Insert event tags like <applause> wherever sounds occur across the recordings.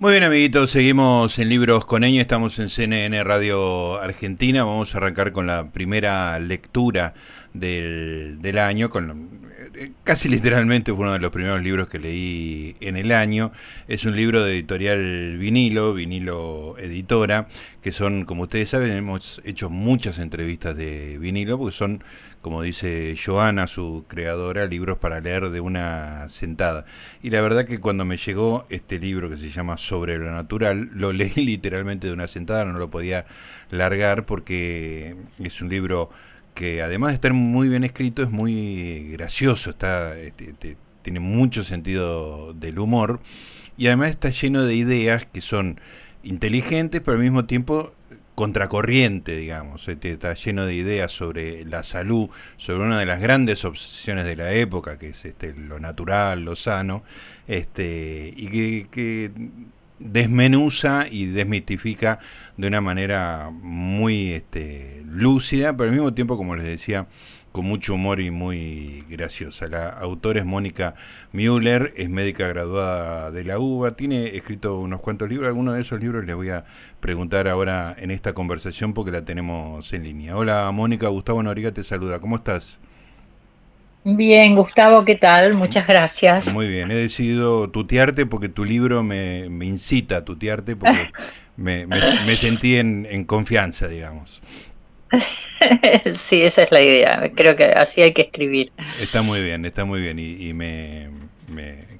Muy bien, amiguitos, seguimos en Libros con Eño, estamos en CNN Radio Argentina. Vamos a arrancar con la primera lectura del, del año, con casi literalmente fue uno de los primeros libros que leí en el año. Es un libro de editorial vinilo, vinilo editora, que son, como ustedes saben, hemos hecho muchas entrevistas de vinilo, porque son como dice Joana, su creadora, libros para leer de una sentada. Y la verdad que cuando me llegó este libro que se llama Sobre lo Natural, lo leí <laughs> literalmente de una sentada, no lo podía largar porque es un libro que además de estar muy bien escrito, es muy gracioso, está, este, tiene mucho sentido del humor y además está lleno de ideas que son inteligentes, pero al mismo tiempo contracorriente, digamos, este, está lleno de ideas sobre la salud, sobre una de las grandes obsesiones de la época, que es este, lo natural, lo sano, este, y que, desmenuza y desmitifica de una manera muy este, lúcida, pero al mismo tiempo, como les decía, con mucho humor y muy graciosa. La autora es Mónica Müller, es médica graduada de la UBA, tiene escrito unos cuantos libros, algunos de esos libros les voy a preguntar ahora en esta conversación porque la tenemos en línea. Hola Mónica, Gustavo Noriga te saluda, ¿cómo estás? Bien, Gustavo, ¿qué tal? Muchas gracias. Muy bien, he decidido tutearte porque tu libro me, incita a tutearte porque <laughs> me, sentí en, en confianza, digamos. <laughs> sí, esa es la idea. Creo que así hay que escribir. Está muy bien, está muy bien. Y, me,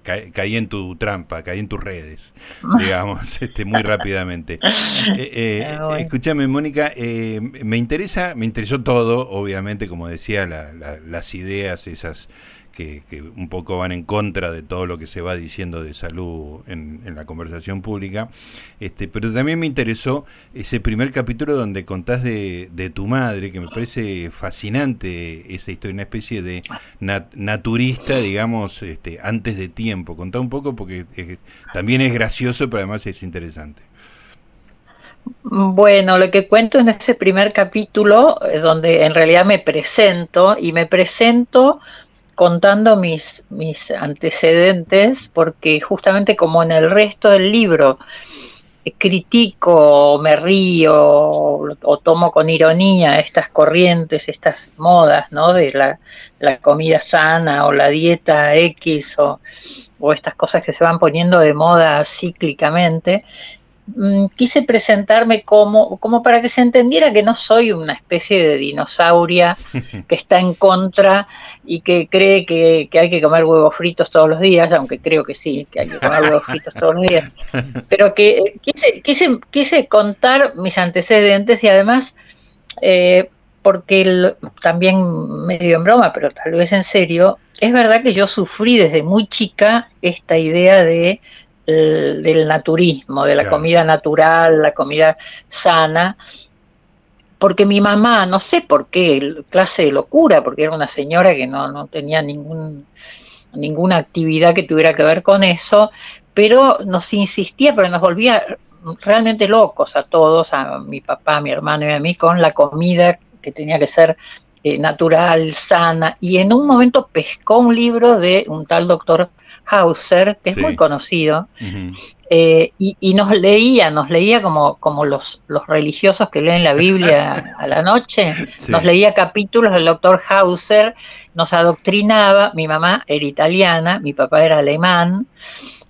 caí en tu trampa, caí en tus redes, <laughs> digamos, <laughs> este, muy rápidamente. <laughs> Eh, eh, escúchame, Mónica, eh, me interesa, me interesó todo, obviamente, como decía, las ideas, esas que, un poco van en contra de todo lo que se va diciendo de salud en, la conversación pública. Este, pero también me interesó ese primer capítulo donde contás de, de tu madre, que me parece fascinante esa historia, una especie de naturista, digamos, este, antes de tiempo. Contá un poco porque también es gracioso, pero además es interesante. Bueno, lo que cuento en ese primer capítulo, es donde en realidad me presento, y me presento contando mis, mis antecedentes, porque justamente como en el resto del libro eh, critico, me río o, tomo con ironía estas corrientes, estas modas, ¿no? De la, la comida sana o la dieta X o, o, estas cosas que se van poniendo de moda cíclicamente. Mm, quise presentarme como, como para que se entendiera que no soy una especie de dinosauria <laughs> que está en contra y que cree que, hay que comer huevos fritos todos los días, aunque creo que sí, que hay que comer huevos fritos todos los días, <laughs> pero que eh, quise, quise, quise contar mis antecedentes y además, eh, porque también medio en broma, pero tal vez en serio, es verdad que yo sufrí desde muy chica esta idea de del naturismo, de la comida natural, la comida sana, porque mi mamá, no sé por qué, clase de locura, porque era una señora que no, no tenía ningún, ninguna actividad que tuviera que ver con eso, pero nos insistía, pero nos volvía realmente locos a todos, a mi papá, a mi hermano y a mí, con la comida que tenía que ser eh, natural, sana, y en un momento pescó un libro de un tal doctor Hauser, que es muy conocido, eh, y, nos leía, nos leía como, como los, los religiosos que leen la Biblia a la noche, <laughs> nos leía capítulos del doctor Hauser, nos adoctrinaba, mi mamá era italiana, mi papá era alemán,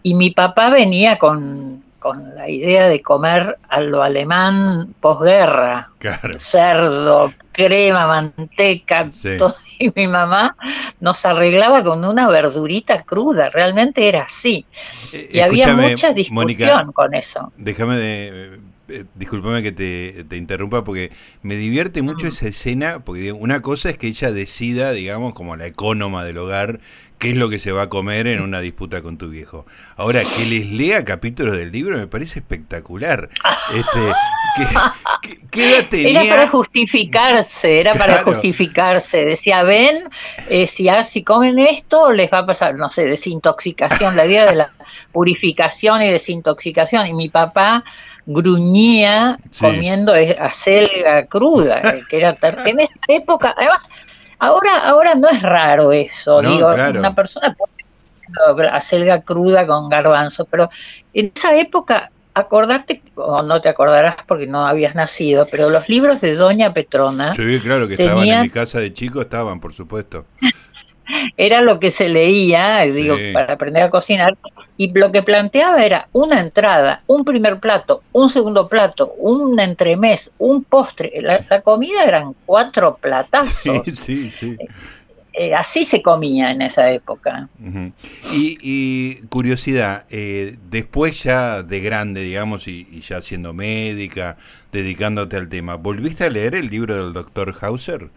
y mi papá venía con, con la idea de comer a lo alemán posguerra, cerdo, crema, manteca, todo y mi mamá nos arreglaba con una verdurita cruda, realmente era así. Eh, y había mucha discusión con eso. Déjame de eh, discúlpame que te, interrumpa porque me divierte mucho esa escena, porque una cosa es que ella decida, digamos, como la ecónoma del hogar, qué es lo que se va a comer en una disputa con tu viejo. Ahora, que les lea capítulos del libro me parece espectacular. Este, ¿qué, <laughs> Era para justificarse, era para justificarse. Decía, ven, eh, si, si comen esto, les va a pasar, no sé, desintoxicación, la idea de la purificación y desintoxicación. Y mi papá gruñía comiendo acelga cruda, eh, que era en esta época, además, ahora, ahora no es raro eso, digo, una persona puede acelga cruda con garbanzo, pero en esa época, acordate, o no te acordarás porque no habías nacido, pero los libros de Doña Petrona... Sí, claro, que estaban en mi casa de chico, estaban, por supuesto. Era lo que se leía, digo, para aprender a cocinar, y lo que planteaba era una entrada, un primer plato, un segundo plato, un entremés, un postre. La, comida eran cuatro platazos. <laughs> Sí, sí, sí. Eh, así se comía en esa época. y, curiosidad, eh, después ya de grande, digamos, y, y, ya siendo médica, dedicándote al tema, ¿volviste a leer el libro del doctor Hauser?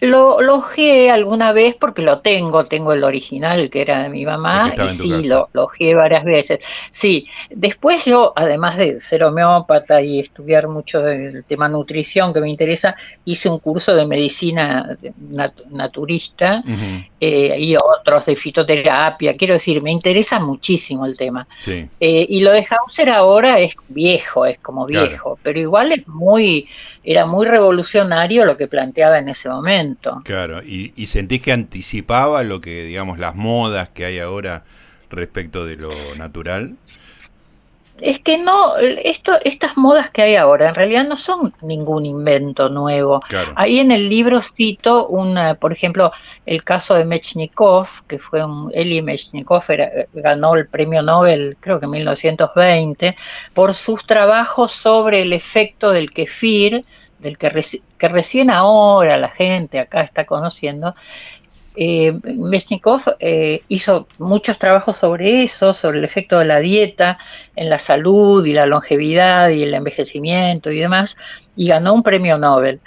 Lo, lo alguna vez porque lo tengo, tengo el original que era de mi mamá y sí, lo, lo varias veces. Sí, después yo, además de ser homeópata y estudiar mucho del tema nutrición que me interesa, hice un curso de medicina naturista eh, y otros de fitoterapia. Quiero decir, me interesa muchísimo el tema. Eh, y lo de Hauser ahora es viejo, es como viejo, pero igual es muy era muy revolucionario lo que planteaba en ese momento. Claro, y, y sentís que anticipaba lo que, digamos, las modas que hay ahora respecto de lo natural es que no, esto, estas modas que hay ahora en realidad no son ningún invento nuevo. Ahí en el libro cito, una, por ejemplo, el caso de Mechnikov, que fue un, Eli Mechnikov ganó el premio Nobel, creo que en 1920, por sus trabajos sobre el efecto del kefir, del que, que recién ahora la gente acá está conociendo, eh, eh, hizo muchos trabajos sobre eso, sobre el efecto de la dieta en la salud y la longevidad y el envejecimiento y demás, y ganó un premio Nobel.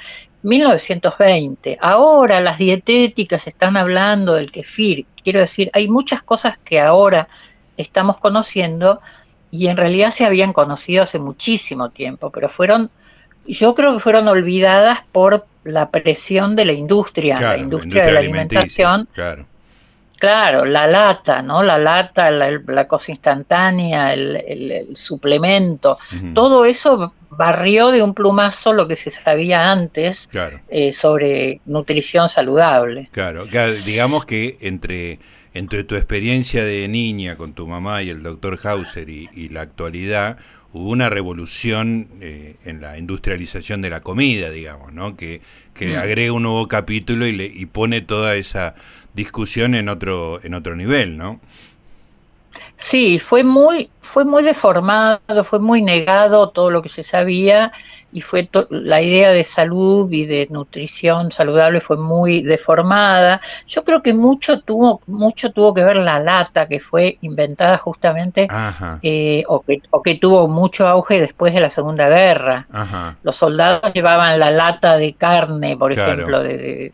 1920. Ahora las dietéticas están hablando del kefir. Quiero decir, hay muchas cosas que ahora estamos conociendo y en realidad se habían conocido hace muchísimo tiempo, pero fueron, yo creo que fueron olvidadas por la presión de la industria, la industria, de la alimentación. Claro. claro. la lata, ¿no? La lata, la, cosa instantánea, el, suplemento, todo eso barrió de un plumazo lo que se sabía antes eh, sobre nutrición saludable. Claro, digamos que entre, entre tu experiencia de niña con tu mamá y el doctor Hauser y la actualidad, hubo una revolución eh, en la industrialización de la comida, digamos, ¿no? Que, que mm. agrega un nuevo capítulo y, le, y pone toda esa discusión en otro, en otro nivel, ¿no? Sí, fue muy, fue muy deformado, fue muy negado todo lo que se sabía y fue la idea de salud y de nutrición saludable fue muy deformada. Yo creo que mucho tuvo mucho tuvo que ver la lata que fue inventada justamente eh, o, que, o que tuvo mucho auge después de la Segunda Guerra. Los soldados llevaban la lata de carne, por ejemplo, de,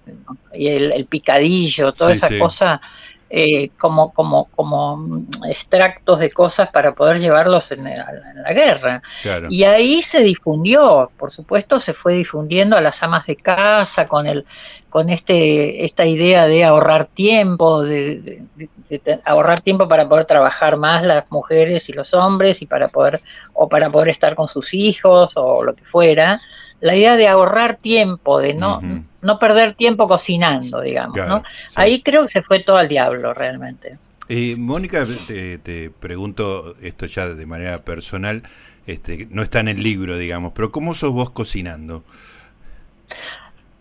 y el, picadillo, toda esa cosa eh, como, como, como extractos de cosas para poder llevarlos en, la guerra. Y ahí se difundió, por supuesto, se fue difundiendo a las amas de casa con el con este esta idea de ahorrar tiempo, de, ahorrar tiempo para poder trabajar más las mujeres y los hombres y para poder o para poder estar con sus hijos o lo que fuera la idea de ahorrar tiempo, de no, no perder tiempo cocinando, digamos. ¿no? Ahí creo que se fue todo al diablo realmente. Eh, Mónica, te, pregunto esto ya de manera personal, este, no está en el libro, digamos, pero ¿cómo sos vos cocinando?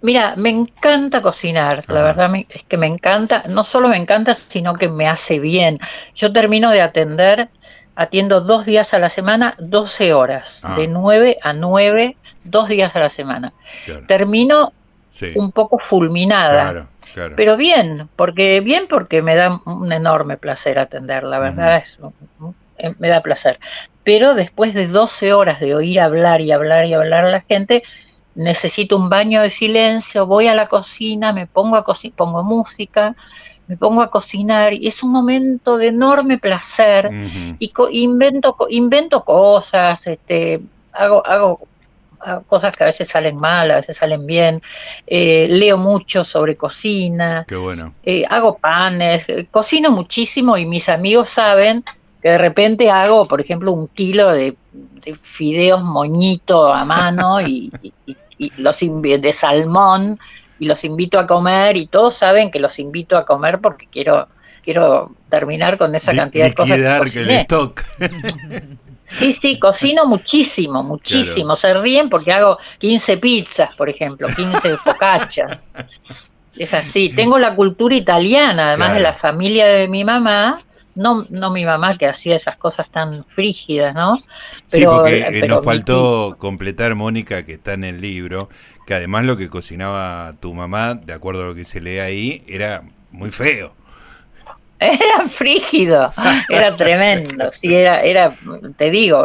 Mira, me encanta cocinar, la verdad es que me encanta, no solo me encanta, sino que me hace bien. Yo termino de atender, atiendo dos días a la semana, 12 horas, de 9 ah. a 9 dos días a la semana. Termino un poco fulminada. Pero bien, porque bien porque me da un enorme placer atender, la verdad es eh, me da placer. Pero después de 12 horas de oír hablar y hablar y hablar a la gente, necesito un baño de silencio, voy a la cocina, me pongo a pongo música, me pongo a cocinar y es un momento de enorme placer y invento invento cosas, este hago hago cosas que a veces salen mal, a veces salen bien. Eh, leo mucho sobre cocina. Qué bueno. Eh, hago panes, eh, cocino muchísimo y mis amigos saben que de repente hago, por ejemplo, un kilo de, fideos moñito a mano y, los de salmón y los invito a comer y todos saben que los invito a comer porque quiero quiero terminar con esa cantidad de cosas. Que el stock. <laughs> Sí, sí, cocino muchísimo, muchísimo. Se ríen porque hago 15 pizzas, por ejemplo, 15 <laughs> focaccias. Es así. Tengo la cultura italiana, además de la familia de mi mamá. No, no mi mamá que hacía esas cosas tan frígidas, ¿no? Pero, sí, porque eh, nos faltó completar, Mónica, que está en el libro, que además lo que cocinaba tu mamá, de acuerdo a lo que se lee ahí, era muy feo. <laughs> Era frígido, era tremendo, sí, era, era, te digo,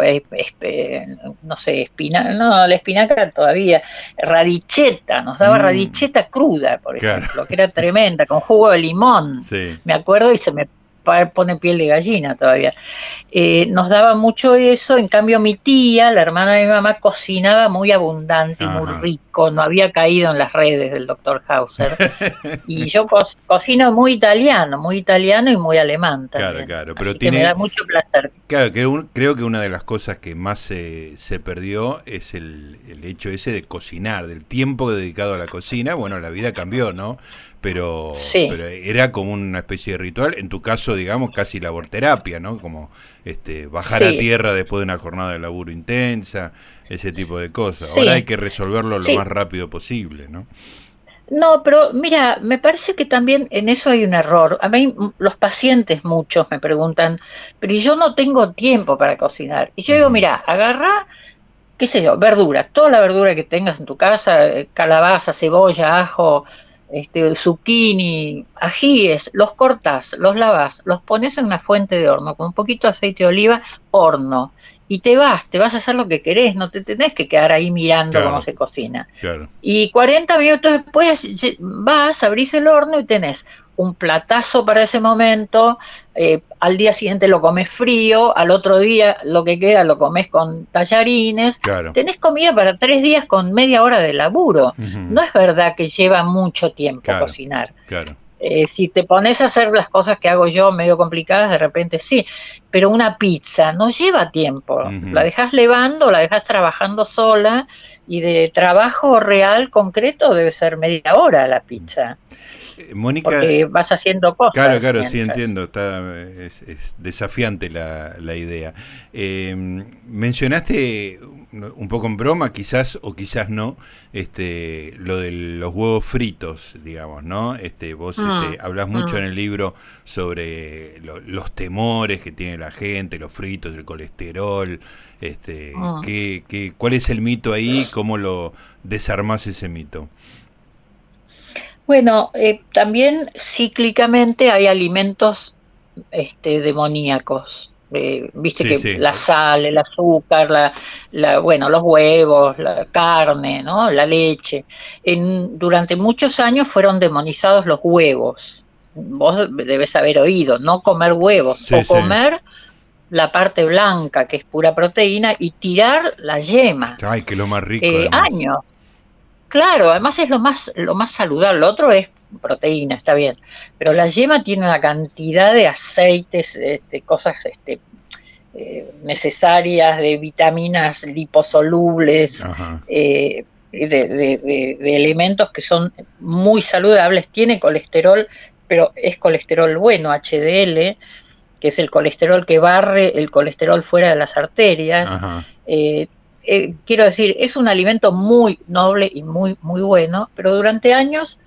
no sé, espina, no, la espinaca todavía, radicheta, nos daba mm. radicheta cruda, por ejemplo, que era tremenda, con jugo de limón, me acuerdo y se me pone piel de gallina todavía. Eh, nos daba mucho eso, en cambio mi tía, la hermana de mi mamá, cocinaba muy abundante y muy rico, no había caído en las redes del doctor Hauser. <laughs> y yo cocino muy italiano, muy italiano y muy alemán también. Claro, claro, pero tiene... me da mucho placer. Claro, creo, creo que una de las cosas que más se, se perdió es el, el hecho ese de cocinar, del tiempo dedicado a la cocina. Bueno, la vida cambió, ¿no? Pero, pero era como una especie de ritual, en tu caso, digamos, casi laborterapia, ¿no? Como este, bajar a tierra después de una jornada de laburo intensa, ese tipo de cosas. Ahora hay que resolverlo lo más rápido posible, ¿no? No, pero mira, me parece que también en eso hay un error. A mí los pacientes muchos me preguntan, pero yo no tengo tiempo para cocinar. Y yo digo, mira, agarra, qué sé yo, verdura, toda la verdura que tengas en tu casa, eh, calabaza, cebolla, ajo, este, zucchini, ajíes, los cortas, los lavas, los pones en una fuente de horno con un poquito de aceite de oliva, horno, y te vas, te vas a hacer lo que querés, no te tenés que quedar ahí mirando cómo se cocina. Y 40 minutos después vas, abrís el horno y tenés un platazo para ese momento, eh, al día siguiente lo comes frío, al otro día lo que queda lo comes con tallarines, tenés comida para tres días con media hora de laburo. No es verdad que lleva mucho tiempo cocinar. Eh, si te pones a hacer las cosas que hago yo medio complicadas, de repente sí, pero una pizza no lleva tiempo. La dejas levando, la dejas trabajando sola y de trabajo real, concreto, debe ser media hora la pizza. Eh, Mónica. Porque vas haciendo cosas. Claro, claro, sí entiendo. Está, es, desafiante la, la idea. Eh, mencionaste un poco en broma, quizás o quizás no, este, lo de los huevos fritos, digamos, ¿no? Este, vos mm, este, hablas mucho mm. en el libro sobre los temores que tiene la gente, los fritos, el colesterol, este, mm. ¿qué, cuál es el mito ahí? ¿Cómo lo desarmás ese mito? Bueno, eh, también cíclicamente hay alimentos este, demoníacos. Eh, viste que la sal, el azúcar, la, la, bueno, los huevos, la carne, ¿no? la leche. En, durante muchos años fueron demonizados los huevos. Vos debes haber oído, no comer huevos o comer la parte blanca, que es pura proteína, y tirar la yema. Ay, que lo más rico. Eh, años. Claro, además es lo más, lo más saludable. Lo otro es proteína, está bien. Pero la yema tiene una cantidad de aceites, este, cosas este, eh, necesarias, de vitaminas liposolubles, eh, de, elementos que son muy saludables. Tiene colesterol, pero es colesterol bueno, HDL, que es el colesterol que barre el colesterol fuera de las arterias. Eh, eh, quiero decir, es un alimento muy noble y muy, muy bueno, pero durante años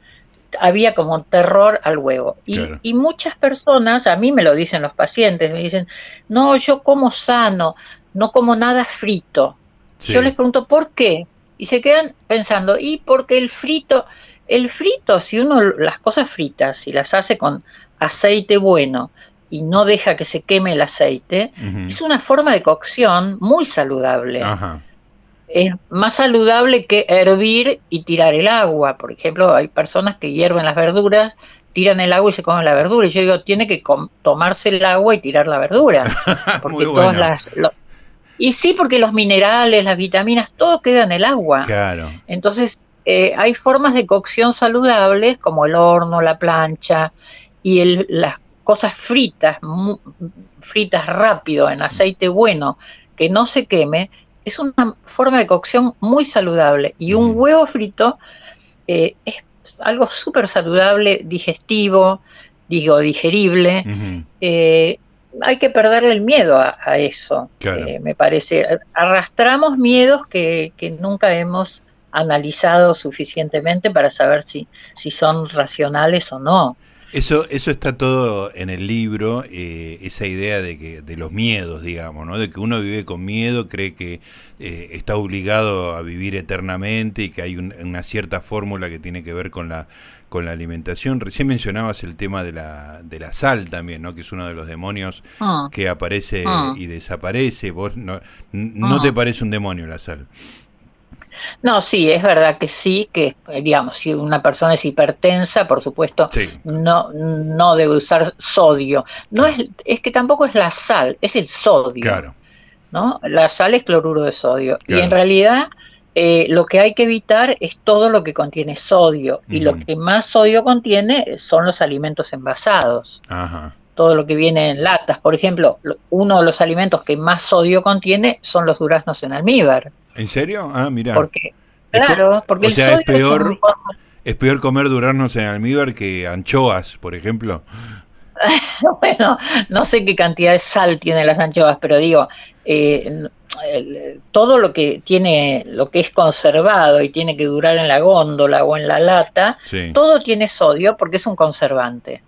había como terror al huevo. Y, muchas personas, a mí me lo dicen los pacientes, me dicen, no, yo como sano, no como nada frito. Yo les pregunto, ¿por qué? Y se quedan pensando, y porque el frito, el frito, si uno las cosas fritas, si las hace con aceite bueno y no deja que se queme el aceite, es una forma de cocción muy saludable. Ajá es más saludable que hervir y tirar el agua. Por ejemplo, hay personas que hierven las verduras, tiran el agua y se comen la verdura. Y yo digo, tiene que tomarse el agua y tirar la verdura. <laughs> Porque todas las, y sí, porque los minerales, las vitaminas, todo queda en el agua. Claro. Entonces, eh, hay formas de cocción saludables como el horno, la plancha y el, las cosas fritas, fritas rápido en aceite bueno, que no se queme, es una forma de cocción muy saludable y un huevo frito eh, es algo súper saludable, digestivo, digo, digerible, eh, hay que perderle el miedo a, eso, eh, me parece. Arrastramos miedos que, que nunca hemos analizado suficientemente para saber si, si son racionales o no. Eso, eso está todo en el libro, eh, esa idea de que de los miedos, digamos, ¿no? de que uno vive con miedo, cree que eh, está obligado a vivir eternamente y que hay una cierta fórmula que tiene que ver con la con la alimentación. Recién mencionabas el tema de la, de la sal también, ¿no? que es uno de los demonios ah. que aparece ah. y desaparece. ¿Vos no, no te ah. parece un demonio la sal? No, sí, es verdad que sí, que digamos, si una persona es hipertensa, por supuesto, no, no debe usar sodio. No es, es que tampoco es la sal, es el sodio. Claro. ¿no? La sal es cloruro de sodio. Y en realidad eh, lo que hay que evitar es todo lo que contiene sodio. Y lo que más sodio contiene son los alimentos envasados. Todo lo que viene en latas. Por ejemplo, uno de los alimentos que más sodio contiene son los duraznos en almíbar. ¿En serio? Ah, mira. Porque, claro, porque o sea, es peor, es, peor comer duraznos en almíbar que anchoas, por ejemplo. <laughs> bueno, no sé qué cantidad de sal tienen las anchoas, pero digo, eh, todo lo que tiene, lo que es conservado y tiene que durar en la góndola o en la lata, todo tiene sodio porque es un conservante.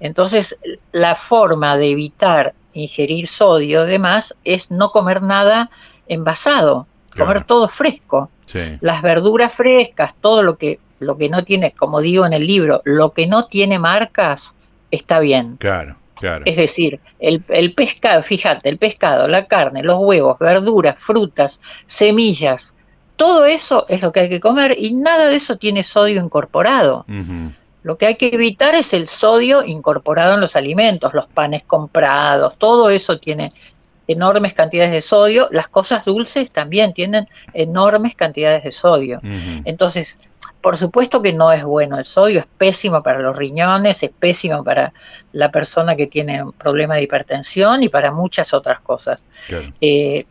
Entonces, la forma de evitar ingerir sodio, además, es no comer nada envasado comer todo fresco. Las verduras frescas, todo lo que, lo que no tiene, como digo en el libro, lo que no tiene marcas está bien. Claro, claro. Es decir, el, el pescado, fíjate, el pescado, la carne, los huevos, verduras, frutas, semillas, todo eso es lo que hay que comer y nada de eso tiene sodio incorporado. Lo que hay que evitar es el sodio incorporado en los alimentos, los panes comprados, todo eso tiene enormes cantidades de sodio, las cosas dulces también tienen enormes cantidades de sodio. Entonces, por supuesto que no es bueno, el sodio es pésimo para los riñones, es pésimo para la persona que tiene un problema de hipertensión y para muchas otras cosas. Eh,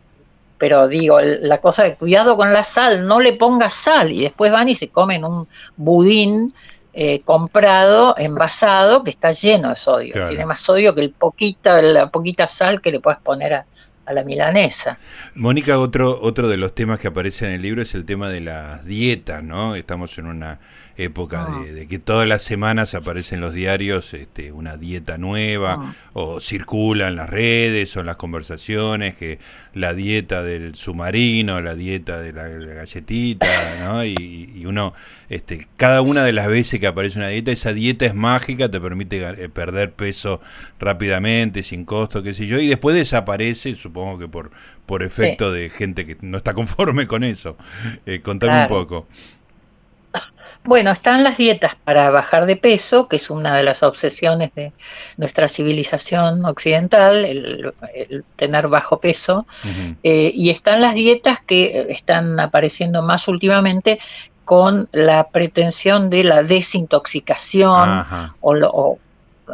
pero digo, la cosa de cuidado con la sal, no le pongas sal y después van y se comen un budín eh, comprado, envasado, que está lleno de sodio. Tiene más sodio que el poquita, la poquita sal que le puedes poner a, a la milanesa. Mónica, otro, otro de los temas que aparece en el libro es el tema de las dietas, ¿no? Estamos en una época ah. de, que todas las semanas aparecen los diarios este, una dieta nueva ah. o circula en las redes o en las conversaciones que la dieta del submarino, la dieta de la, galletita, ¿no? Y, uno, este, cada una de las veces que aparece una dieta, esa dieta es mágica, te permite eh, perder peso rápidamente, sin costo, qué sé yo, y después desaparece, supongo que por, por efecto de gente que no está conforme con eso. Eh, contame un poco. Bueno, están las dietas para bajar de peso, que es una de las obsesiones de nuestra civilización occidental, el, tener bajo peso, eh, y están las dietas que están apareciendo más últimamente con la pretensión de la desintoxicación o,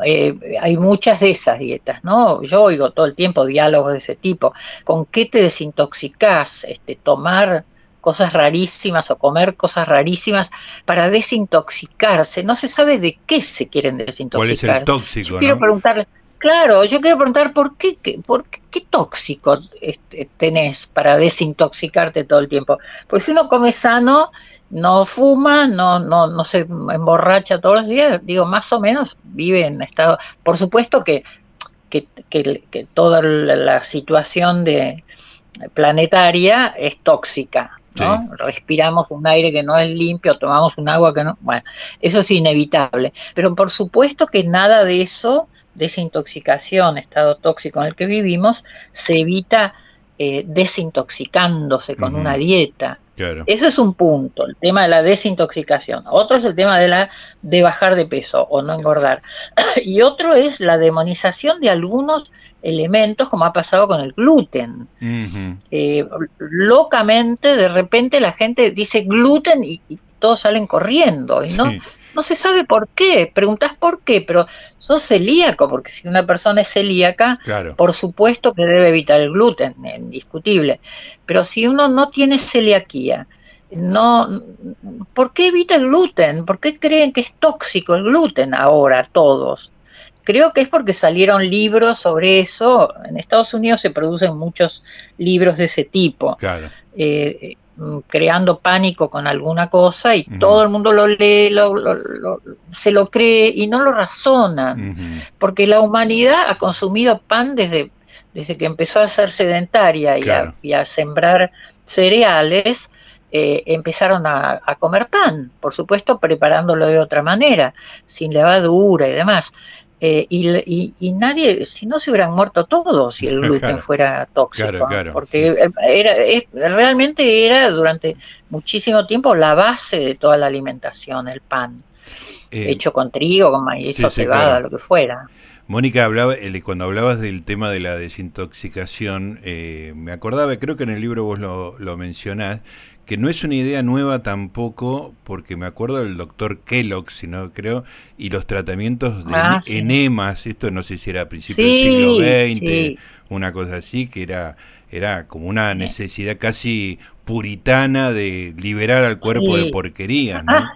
eh, hay muchas de esas dietas, ¿no? Yo oigo todo el tiempo diálogos de ese tipo. ¿Con qué te desintoxicás? Este, tomar cosas rarísimas o comer cosas rarísimas para desintoxicarse. No se sabe de qué se quieren desintoxicar. ¿Cuál es el tóxico? Yo quiero preguntarle, claro, yo quiero preguntar por qué, qué, por qué, tóxico este, tenés para desintoxicarte todo el tiempo. Porque si uno come sano, no fuma, no, no, no se emborracha todos los días, digo, más o menos vive en estado. Por supuesto que, que, que toda la situación de planetaria es tóxica, Respiramos un aire que no es limpio, tomamos un agua que no. Bueno, eso es inevitable. Pero por supuesto que nada de eso, de esa intoxicación, estado tóxico en el que vivimos, se evita eh, desintoxicándose con una dieta. Eso es un punto, el tema de la desintoxicación. Otro es el tema de la de bajar de peso o no engordar. <clears throat> y otro es la demonización de algunos elementos, como ha pasado con el gluten. Eh, locamente, de repente la gente dice gluten y, todos salen corriendo. Y no, no se sabe por qué. Preguntás por qué, pero sos celíaco, porque si una persona es celíaca, por supuesto que debe evitar el gluten, indiscutible. Pero si uno no tiene celiaquía, no, ¿por qué evita el gluten? ¿Por qué creen que es tóxico el gluten ahora todos? creo que es porque salieron libros sobre eso. En Estados Unidos se producen muchos libros de ese tipo. Claro. Eh, mm, creando pánico con alguna cosa y todo el mundo lo lee, se lo cree y no lo razona, porque la humanidad ha consumido pan desde, desde que empezó a ser sedentaria y, a, sembrar cereales, eh, empezaron a, comer pan, por supuesto preparándolo de otra manera, sin levadura y demás. Eh, y, nadie, si no se hubieran muerto todos si el <laughs> gluten fuera tóxico, porque era, realmente era durante muchísimo tiempo la base de toda la alimentación, el pan, eh, hecho con trigo, con maíz o cebada, lo que fuera. Mónica, hablaba, cuando hablabas del tema de la desintoxicación, eh, me acordaba, creo que en el libro vos lo, lo mencionás, que no es una idea nueva tampoco, porque me acuerdo del doctor Kellogg, si no creo, y los tratamientos de ah, enemas, esto no sé si era a principios del siglo XX, una cosa así, que era, era como una necesidad casi puritana de liberar al cuerpo de porquerías, ¿no?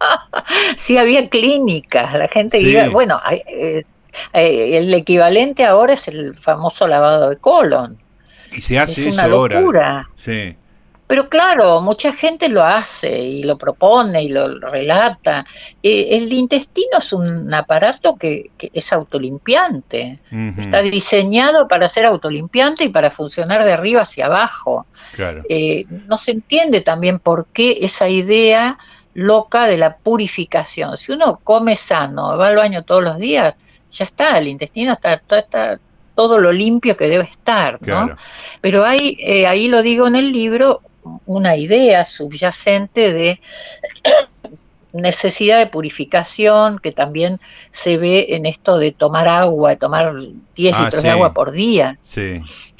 <laughs> sí, había clínicas, la gente iba, bueno, eh, eh, el equivalente ahora es el famoso lavado de colon. Y se hace es eso una locura. Sí. Pero claro, mucha gente lo hace y lo propone y lo relata. Eh, el intestino es un aparato que, es autolimpiante. Está diseñado para ser autolimpiante y para funcionar de arriba hacia abajo. Eh, no se entiende también por qué esa idea loca de la purificación. Si uno come sano, va al baño todos los días, ya está, el intestino está, está, todo lo limpio que debe estar, ¿no? Pero hay, eh, ahí lo digo en el libro, una idea subyacente de <clears throat> necesidad de purificación que también se ve en esto de tomar agua, de tomar 10 ah, litros de agua por día.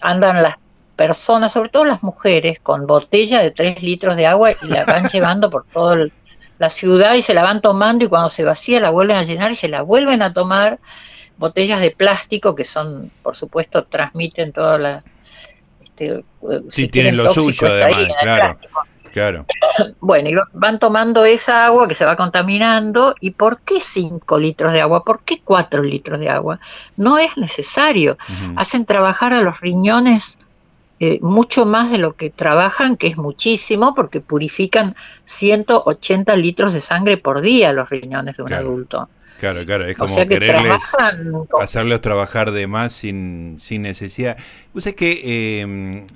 Andan las personas, sobre todo las mujeres, con botella de 3 litros de agua y la van <laughs> llevando por toda la ciudad y se la van tomando y cuando se vacía la vuelven a llenar y se la vuelven a tomar. Botellas de plástico que son, por supuesto, transmiten toda la este, sí, tienen lo suyo además, claro. Claro. <coughs> Bueno, y van tomando esa agua que se va contaminando. ¿Y por qué 5 litros de agua? ¿Por qué 4 litros de agua? No es necesario. Hacen trabajar a los riñones eh, mucho más de lo que trabajan, que es muchísimo, porque purifican 180 litros de sangre por día los riñones de un adulto. Claro, claro, es como quererles hacerlos trabajar de más sin, sin necesidad. Vos sabés que em,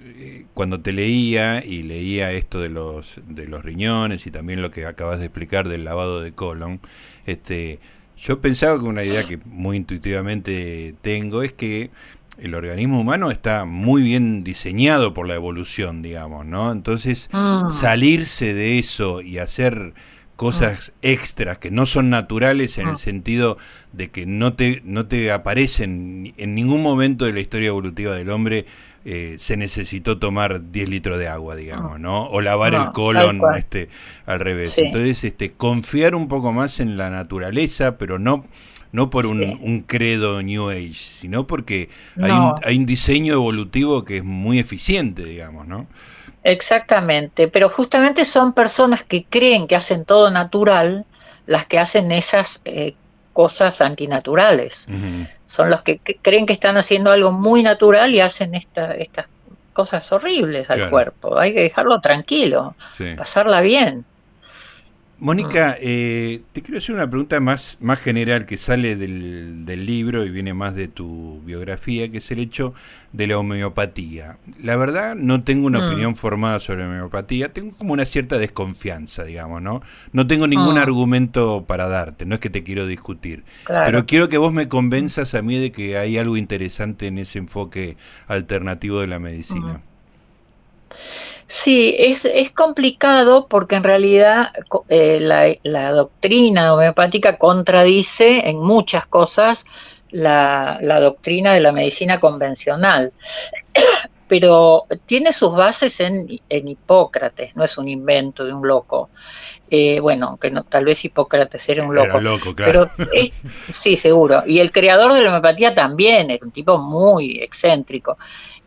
cuando te leía y leía esto de los, de los riñones y también lo que acabas de explicar del lavado de colon, este, yo pensaba que una idea que muy intuitivamente tengo es que el organismo humano está muy bien diseñado por la evolución, digamos, ¿no? Entonces, ah. salirse de eso y hacer cosas ah. extras que no son naturales en el ah. sentido de que no te, no te aparecen en ningún momento de la historia evolutiva del hombre eh, se necesitó tomar 10 litros de agua, digamos. ¿no? O lavar el colon este, al revés. Entonces, este, confiar un poco más en la naturaleza, pero no, no por un, credo New Age, sino porque hay, un, hay un diseño evolutivo que es muy eficiente, digamos, ¿no? Exactamente, pero justamente son personas que creen que hacen todo natural las que hacen esas eh, cosas antinaturales. Son los que, creen que están haciendo algo muy natural y hacen esta, estas cosas horribles al cuerpo. Hay que dejarlo tranquilo, pasarla bien. Mónica, eh, te quiero hacer una pregunta más, más general que sale del, del, libro y viene más de tu biografía, que es el hecho de la homeopatía. La verdad, no tengo una mm. opinión formada sobre la homeopatía, tengo como una cierta desconfianza, digamos, ¿no? No tengo ningún ah. argumento para darte, no es que te quiero discutir, pero quiero que vos me convenzas a mí de que hay algo interesante en ese enfoque alternativo de la medicina. Sí, es, es complicado porque en realidad eh, la, la, doctrina homeopática contradice en muchas cosas la, la doctrina de la medicina convencional, <clears throat> pero tiene sus bases en, en, Hipócrates, no es un invento de un loco. Eh, bueno, que no, tal vez Hipócrates era un loco, loco claro. pero <laughs> sí, seguro. Y el creador de la homeopatía también, era un tipo muy excéntrico.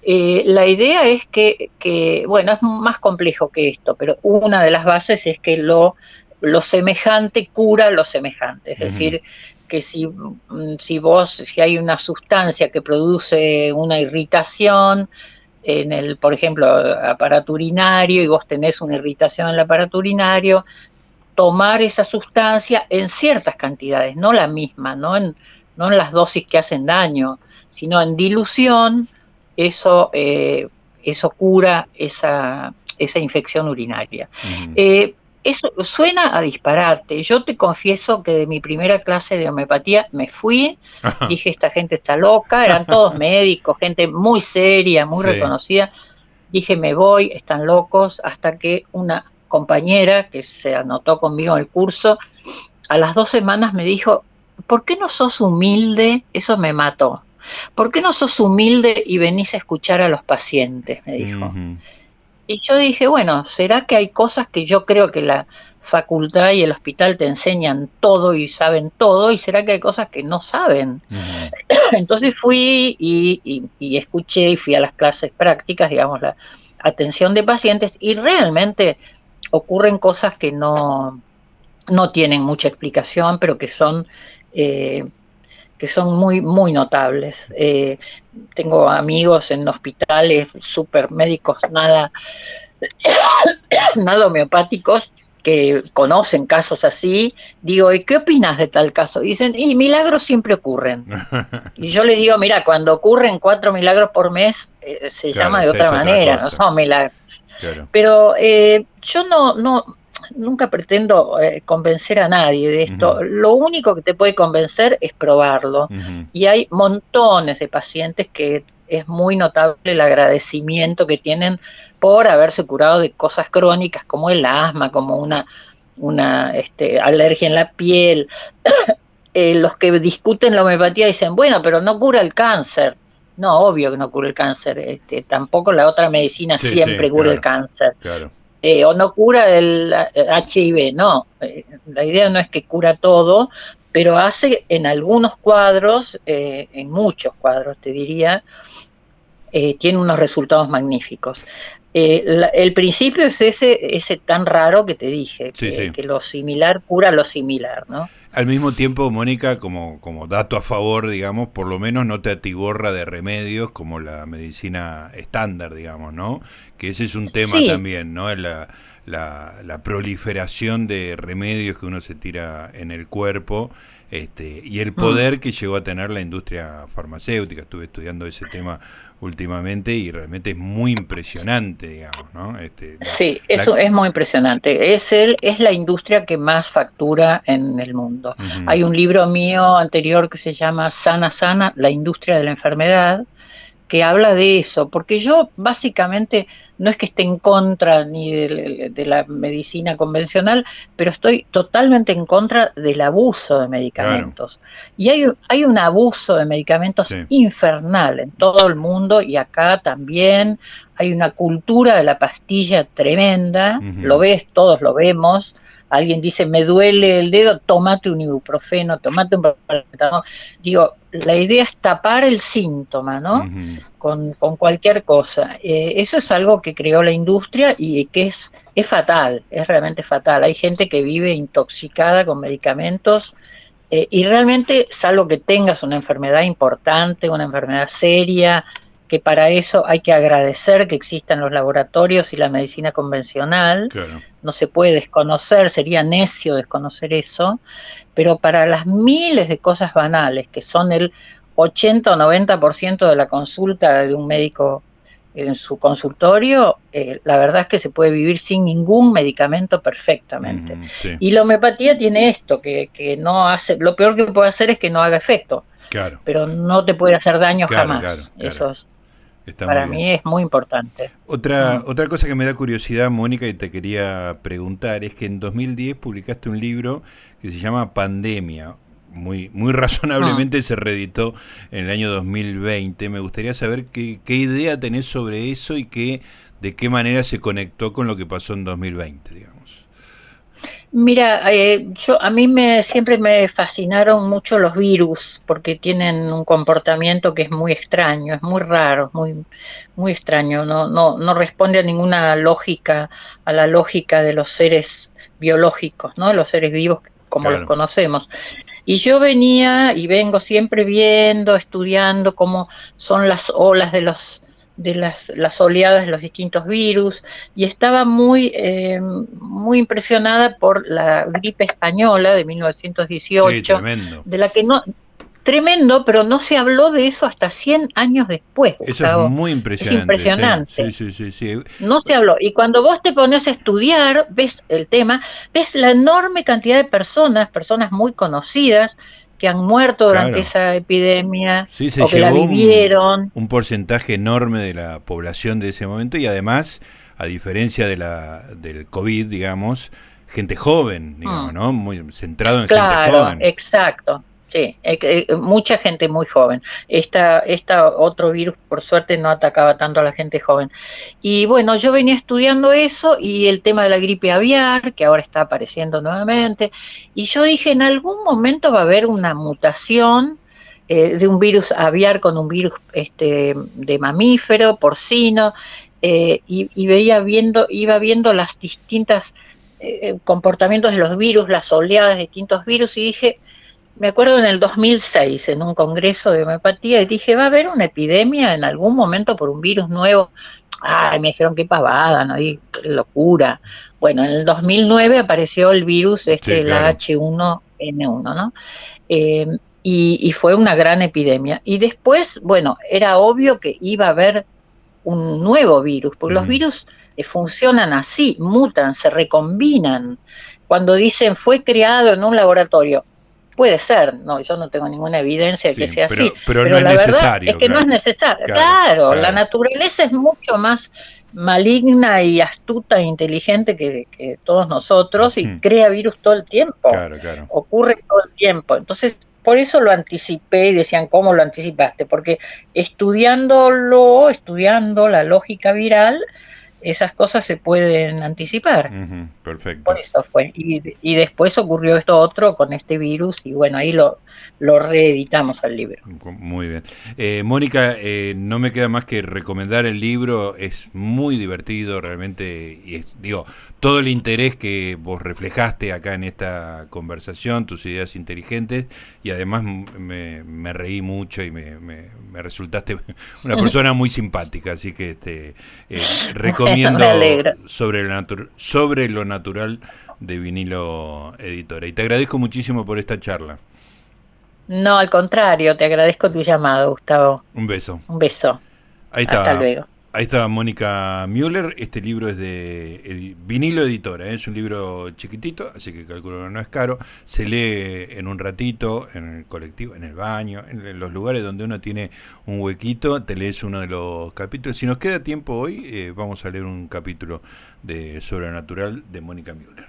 Eh, la idea es que, que, bueno, es más complejo que esto, pero una de las bases es que lo, lo semejante cura lo semejante, es decir, que si, mm, si vos, si hay una sustancia que produce una irritación en el, por ejemplo, aparato urinario y vos tenés una irritación en el aparato urinario, tomar esa sustancia en ciertas cantidades, no la misma, no en, no en las dosis que hacen daño, sino en dilución, eso, eh, eso cura esa, esa infección urinaria. Eh, eso suena a disparate. Yo te confieso que de mi primera clase de homeopatía me fui, dije esta gente está loca, eran todos <laughs> médicos, gente muy seria, muy reconocida. Dije me voy, están locos, hasta que una compañera que se anotó conmigo en el curso, a las dos semanas me dijo, ¿por qué no sos humilde? Eso me mató. ¿Por qué no sos humilde y venís a escuchar a los pacientes? Me dijo. Y yo dije, bueno, ¿será que hay cosas que yo creo que la facultad y el hospital te enseñan todo y saben todo? ¿Y será que hay cosas que no saben? <clears throat> Entonces fui y, y, escuché y fui a las clases prácticas, digamos, la atención de pacientes y realmente ocurren cosas que no, no tienen mucha explicación, pero que son eh, que son muy, muy notables. Eh, tengo amigos en hospitales, super médicos, nada, <coughs> nada homeopáticos, que conocen casos así, digo, ¿y qué opinas de tal caso? dicen, y milagros siempre ocurren. <laughs> y yo le digo, mira, cuando ocurren cuatro milagros por mes, eh, se llama de otra manera, no son milagros. Pero eh, yo no, no, nunca pretendo eh, convencer a nadie de esto. Lo único que te puede convencer es probarlo. Y hay montones de pacientes que es muy notable el agradecimiento que tienen por haberse curado de cosas crónicas como el asma, como una, una este, alergia en la piel. <clears throat> Eh, los que discuten la homeopatía dicen, bueno, pero no cura el cáncer. No, obvio que no cura el cáncer. Este, tampoco la otra medicina siempre cura el cáncer. Claro. Eh, o no cura el HIV, no, eh, la idea no es que cura todo, pero hace en algunos cuadros, eh, en muchos cuadros te diría, tiene unos resultados magníficos. el principio es ese, ese tan raro que te dije, que, lo similar cura lo similar, ¿no? Al mismo tiempo, Mónica, como, como dato a favor, digamos, por lo menos no te atiborra de remedios como la medicina estándar, digamos, ¿no? Que ese es un tema también, ¿no? La, la, la, proliferación de remedios que uno se tira en el cuerpo este, y el mm. poder que llegó a tener la industria farmacéutica. Estuve estudiando ese tema últimamente y realmente es muy impresionante, digamos, ¿no? Este, sí, eso es muy impresionante. Es el, es la industria que más factura en el mundo. Hay un libro mío anterior que se llama Sana Sana, la industria de la enfermedad, que habla de eso, porque yo básicamente no es que esté en contra ni de, la medicina convencional, pero estoy totalmente en contra del abuso de medicamentos. Y hay, hay un abuso de medicamentos infernal en todo el mundo y acá también. Hay una cultura de la pastilla tremenda, lo ves, todos lo vemos, alguien dice me duele el dedo, tomate un ibuprofeno, tomate un Digo, la idea es tapar el síntoma, ¿no? con, con, cualquier cosa. Eh, eso es algo que creó la industria y que es, es fatal, es realmente fatal. Hay gente que vive intoxicada con medicamentos eh, y realmente, salvo que tengas una enfermedad importante, una enfermedad seria, que para eso hay que agradecer que existan los laboratorios y la medicina convencional. No se puede desconocer, sería necio desconocer eso, pero para las miles de cosas banales, que son el 80 o 90% de la consulta de un médico en su consultorio, eh, la verdad es que se puede vivir sin ningún medicamento perfectamente. Y la homeopatía tiene esto, que, que no hace, lo peor que puede hacer es que no haga efecto. Claro. Pero no te puede hacer daño jamás. Eso para mí es muy importante. Otra, mm. otra cosa que me da curiosidad, Mónica, y te quería preguntar, es que en 2010 publicaste un libro que se llama Pandemia. Muy, muy <laughs> razonablemente mm. se reeditó en el año 2020. Me gustaría saber qué, qué idea tenés sobre eso y qué, de qué manera se conectó con lo que pasó en 2020, digamos. Mira, eh, yo a mí me siempre me fascinaron mucho los virus porque tienen un comportamiento que es muy extraño, es muy raro, muy muy extraño, no no no responde a ninguna lógica, a la lógica de los seres biológicos, ¿no? Los seres vivos como los conocemos. Y yo venía y vengo siempre viendo, estudiando cómo son las olas de los de las, las oleadas de los distintos virus y estaba muy, eh, muy impresionada por la gripe española de 1918, de la que no, tremendo, pero no se habló de eso hasta 100 años después. Eso es muy impresionante. Es impresionante. Sí, sí, sí, no se habló. Y cuando vos te pones a estudiar, ves el tema, ves la enorme cantidad de personas, personas muy conocidas, que han muerto durante esa epidemia o que la vivieron. Un, porcentaje enorme de la población de ese momento y además, a diferencia de la del COVID, digamos, gente joven, digamos, mm. ¿no? Muy centrado en gente joven. Exacto. Sí, eh, eh, mucha gente muy joven. Esta, esta otro virus, por suerte, no atacaba tanto a la gente joven. Y bueno, yo venía estudiando eso y el tema de la gripe aviar, que ahora está apareciendo nuevamente. Y yo dije, en algún momento va a haber una mutación eh, de un virus aviar con un virus este, de mamífero, porcino, y, y, veía viendo, iba viendo las distintas comportamientos de los virus, las oleadas de distintos virus, y dije, me acuerdo en el 2006, en un congreso de homeopatía, y dije, va a haber una epidemia en algún momento por un virus nuevo. Ay, me dijeron qué pavada, ¿no? Y locura. Bueno, en el 2009 apareció el virus, este, la H1N1, ¿no? Eh, y, y, fue una gran epidemia. Y después, bueno, era obvio que iba a haber un nuevo virus, porque los virus eh, funcionan así, mutan, se recombinan. Cuando dicen fue creado en un laboratorio, puede ser, no, yo no tengo ninguna evidencia de que sea así. Pero, no es la necesario. Verdad es que no es necesario. Claro, la naturaleza es mucho más maligna y astuta e inteligente que, todos nosotros y crea virus todo el tiempo. Claro, claro. Ocurre todo el tiempo. Entonces, por eso lo anticipé y decían, ¿cómo lo anticipaste? Porque estudiándolo, estudiando la lógica viral, esas cosas se pueden anticipar. perfecto. Por eso fue. Y, y, después ocurrió esto otro con este virus y bueno, ahí lo, lo reeditamos al libro. Muy bien. Eh, Mónica, eh, no me queda más que recomendar el libro, es muy divertido realmente, y digo, todo el interés que vos reflejaste acá en esta conversación, tus ideas inteligentes, y además me, me reí mucho y me, me, resultaste <laughs> una persona muy simpática, así que este, eh, recomiendo <laughs> <laughs> sobre, lo sobre lo natural de vinilo editora. Y te agradezco muchísimo por esta charla. No, al contrario, te agradezco tu llamado, Gustavo. Un beso. Un beso. Ahí está. Hasta luego. Ahí está Mónica Müller. Este libro es de vinilo editora. ¿eh? Es un libro chiquitito, así que calculo que no es caro. Se lee en un ratito, en el colectivo, en el baño, en los lugares donde uno tiene un huequito. Te lees uno de los capítulos. Si nos queda tiempo hoy, eh, vamos a leer un capítulo de Sobrenatural de Mónica Müller.